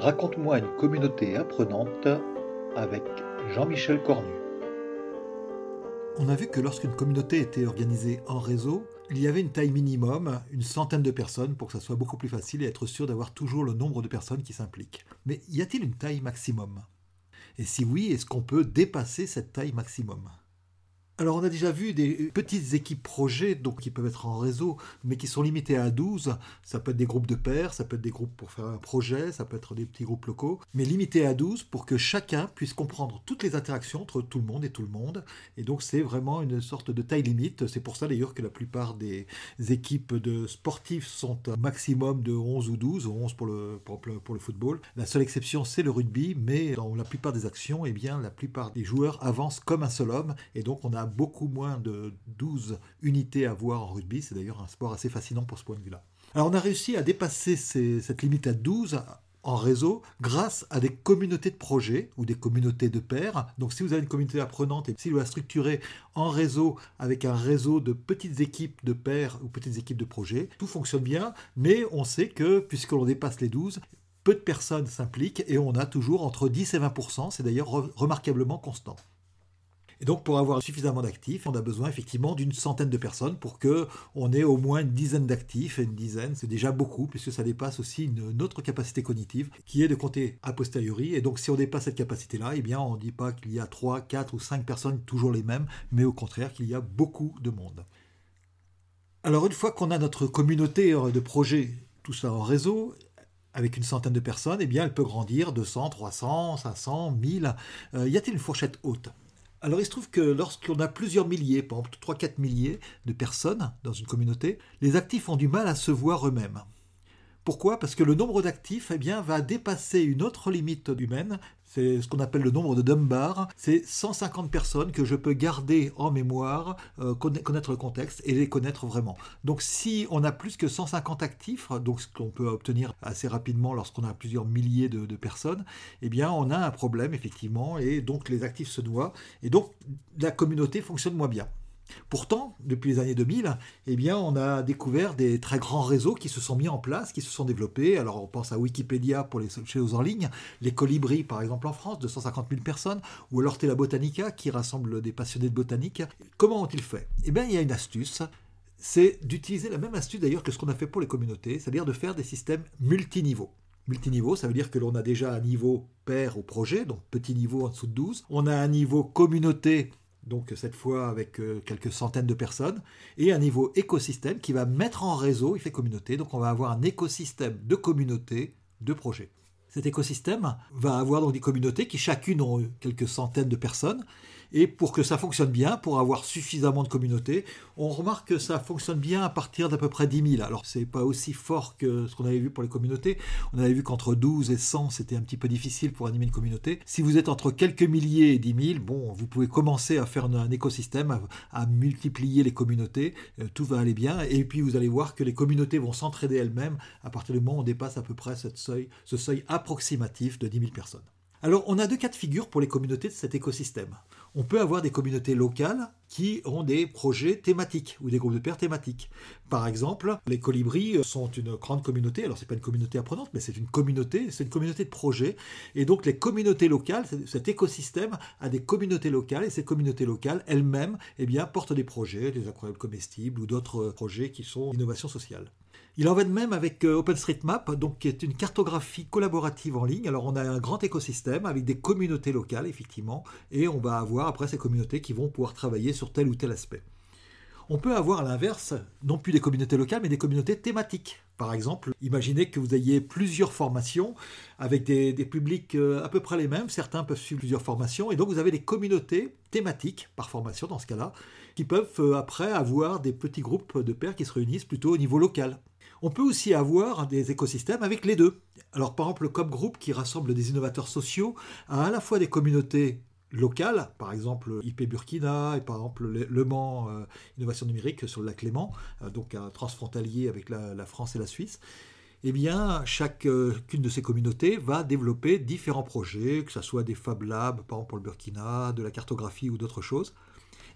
Raconte-moi une communauté apprenante avec Jean-Michel Cornu. On a vu que lorsqu'une communauté était organisée en réseau, il y avait une taille minimum, une centaine de personnes, pour que ça soit beaucoup plus facile et être sûr d'avoir toujours le nombre de personnes qui s'impliquent. Mais y a-t-il une taille maximum? Et si oui, est-ce qu'on peut dépasser cette taille maximum? Alors on a déjà vu des petites équipes projets donc qui peuvent être en réseau mais qui sont limitées à 12. Ça peut être des groupes de pairs, ça peut être des groupes pour faire un projet, ça peut être des petits groupes locaux, mais limités à 12 pour que chacun puisse comprendre toutes les interactions entre tout le monde et tout le monde. Et donc c'est vraiment une sorte de taille limite. C'est pour ça d'ailleurs que la plupart des équipes de sportifs sont un maximum de 11 ou 12, 11 pour le, pour, le football. La seule exception c'est le rugby, mais dans la plupart des actions, eh bien, la plupart des joueurs avancent comme un seul homme et donc on a beaucoup moins de 12 unités à voir en rugby. C'est d'ailleurs un sport assez fascinant pour ce point de vue-là. Alors on a réussi à dépasser cette limite à 12 en réseau grâce à des communautés de projets ou des communautés de pairs. Donc si vous avez une communauté apprenante et si vous la structurez en réseau avec un réseau de petites équipes de pairs ou petites équipes de projets, tout fonctionne bien, mais on sait que puisque l'on dépasse les 12, peu de personnes s'impliquent et on a toujours entre 10 et 20%, c'est d'ailleurs remarquablement constant. Et donc, pour avoir suffisamment d'actifs, on a besoin effectivement d'une centaine de personnes pour que on ait au moins une dizaine d'actifs. Et une dizaine, c'est déjà beaucoup, puisque ça dépasse aussi une, autre capacité cognitive, qui est de compter a posteriori. Et donc, si on dépasse cette capacité-là, eh bien, on ne dit pas qu'il y a 3, 4 ou 5 personnes toujours les mêmes, mais au contraire qu'il y a beaucoup de monde. Alors, une fois qu'on a notre communauté de projets, tout ça en réseau, avec une centaine de personnes, eh bien, elle peut grandir 200, 300, 500, 1000. y a-t-il une fourchette haute? Alors il se trouve que lorsqu'on a plusieurs milliers, par exemple 3-4 milliers de personnes dans une communauté, les actifs ont du mal à se voir eux-mêmes. Pourquoi? Parce que le nombre d'actifs eh va dépasser une autre limite humaine, c'est ce qu'on appelle le nombre de Dunbar. C'est 150 personnes que je peux garder en mémoire, euh, connaître le contexte et les connaître vraiment. Donc si on a plus que 150 actifs, donc ce qu'on peut obtenir assez rapidement lorsqu'on a plusieurs milliers de, de, personnes, eh bien on a un problème effectivement et donc les actifs se noient et donc la communauté fonctionne moins bien. Pourtant, depuis les années 2000, eh bien, on a découvert des très grands réseaux qui se sont mis en place, qui se sont développés. Alors, on pense à Wikipédia pour les choses en ligne, les Colibris, par exemple, en France, 250 000 personnes, ou alors Tela Botanica, qui rassemble des passionnés de botanique. Comment ont-ils fait? Eh bien, il y a une astuce. C'est d'utiliser la même astuce d'ailleurs que ce qu'on a fait pour les communautés, c'est-à-dire de faire des systèmes multiniveaux. Multiniveau, ça veut dire que l'on a déjà un niveau pair au projet, donc petit niveau en dessous de 12. On a un niveau communauté donc cette fois avec euh, quelques centaines de personnes, et un niveau écosystème qui va mettre en réseau effet communauté. Donc on va avoir un écosystème de communautés, de projets. Cet écosystème va avoir donc des communautés qui chacune ont quelques centaines de personnes et pour que ça fonctionne bien, pour avoir suffisamment de communautés, on remarque que ça fonctionne bien à partir d'à peu près 10 000. Alors c'est pas aussi fort que ce qu'on avait vu pour les communautés. On avait vu qu'entre 12 et 100, c'était un petit peu difficile pour animer une communauté. Si vous êtes entre quelques milliers et 10 000, bon, vous pouvez commencer à faire un écosystème, à, multiplier les communautés. Euh, tout va aller bien. Et puis vous allez voir que les communautés vont s'entraider elles-mêmes à partir du moment où on dépasse à peu près ce seuil approximatif de 10 000 personnes. Alors, on a deux cas de figure pour les communautés de cet écosystème. On peut avoir des communautés locales qui ont des projets thématiques ou des groupes de pairs thématiques. Par exemple, les colibris sont une grande communauté. Alors, ce n'est pas une communauté apprenante, mais c'est une communauté, c'est une communauté de projets. Et donc, les communautés locales, cet écosystème a des communautés locales et ces communautés locales elles-mêmes eh bien, portent des projets, des aquarelles comestibles ou d'autres projets qui sont d'innovation sociale. Il en va de même avec euh, OpenStreetMap, donc, qui est une cartographie collaborative en ligne. Alors on a un grand écosystème avec des communautés locales, effectivement, et on va avoir après ces communautés qui vont pouvoir travailler sur tel ou tel aspect. On peut avoir à l'inverse, non plus des communautés locales, mais des communautés thématiques. Par exemple, imaginez que vous ayez plusieurs formations avec des, publics euh, à peu près les mêmes. Certains peuvent suivre plusieurs formations. Et donc, vous avez des communautés thématiques par formation, dans ce cas-là, qui peuvent euh, après avoir des petits groupes de pairs qui se réunissent plutôt au niveau local. On peut aussi avoir des écosystèmes avec les deux. Alors par exemple, le COP Group qui rassemble des innovateurs sociaux a à la fois des communautés locales, par exemple IP Burkina et par exemple Le Mans euh, Innovation Numérique sur le lac Léman, euh, donc transfrontalier avec la, France et la Suisse. Eh bien, chacune de ces communautés va développer différents projets, que ce soit des Fab Labs, par exemple pour le Burkina, de la cartographie ou d'autres choses.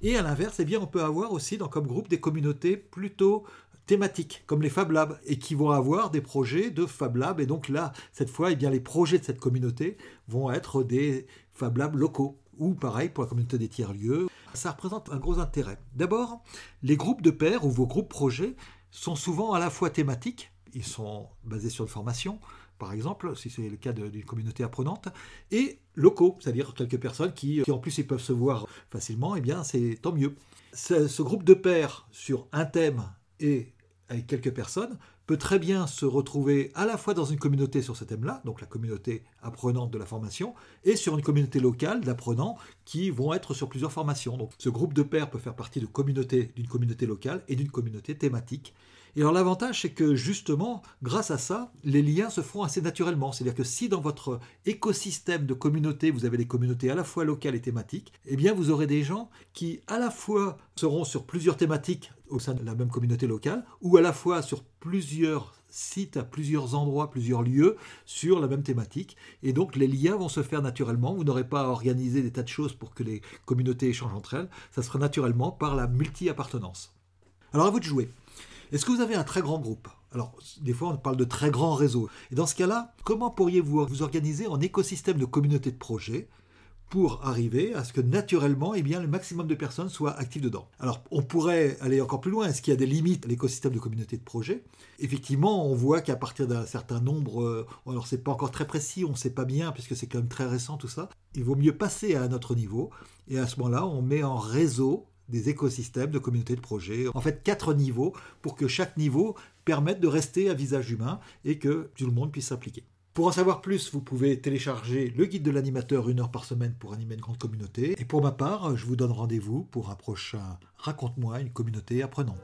Et à l'inverse, eh bien, on peut avoir aussi dans comme groupe des communautés plutôt thématiques, comme les Fab Labs, et qui vont avoir des projets de Fab Labs. Et donc là, cette fois, eh bien, les projets de cette communauté vont être des Fab Labs locaux, ou pareil pour la communauté des tiers-lieux. Ça représente un gros intérêt. D'abord, les groupes de pairs ou vos groupes projets sont souvent à la fois thématiques, ils sont basés sur une formation, par exemple, si c'est le cas d'une communauté apprenante, et locaux, c'est-à-dire quelques personnes qui, en plus ils peuvent se voir facilement, et eh bien c'est tant mieux. Ce, ce, groupe de pairs sur un thème et avec quelques personnes peut très bien se retrouver à la fois dans une communauté sur ce thème-là, donc la communauté apprenante de la formation, et sur une communauté locale d'apprenants qui vont être sur plusieurs formations. Donc ce groupe de pairs peut faire partie de communauté, d'une communauté locale et d'une communauté thématique. Et alors l'avantage, c'est que justement, grâce à ça, les liens se font assez naturellement. C'est-à-dire que si dans votre écosystème de communautés, vous avez des communautés à la fois locales et thématiques, eh bien vous aurez des gens qui à la fois seront sur plusieurs thématiques au sein de la même communauté locale, ou à la fois sur plusieurs sites, à plusieurs endroits, plusieurs lieux sur la même thématique. Et donc les liens vont se faire naturellement. Vous n'aurez pas à organiser des tas de choses pour que les communautés échangent entre elles. Ça sera naturellement par la multi-appartenance. Alors à vous de jouer. Est-ce que vous avez un très grand groupe? Alors, des fois, on parle de très grands réseaux. Et dans ce cas-là, comment pourriez-vous vous organiser en écosystème de communautés de projets? Pour arriver à ce que naturellement, eh bien, le maximum de personnes soient actives dedans. Alors, on pourrait aller encore plus loin. Est-ce qu'il y a des limites à l'écosystème de communautés de projets? Effectivement, on voit qu'à partir d'un certain nombre, euh, alors c'est pas encore très précis, on ne sait pas bien puisque c'est quand même très récent tout ça. Il vaut mieux passer à un autre niveau et à ce moment-là, on met en réseau des écosystèmes de communautés de projets. En fait, quatre niveaux pour que chaque niveau permette de rester à visage humain et que tout le monde puisse s'impliquer. Pour en savoir plus, vous pouvez télécharger le guide de l'animateur une heure par semaine pour animer une grande communauté. Et pour ma part, je vous donne rendez-vous pour un prochain Raconte-moi une communauté apprenante.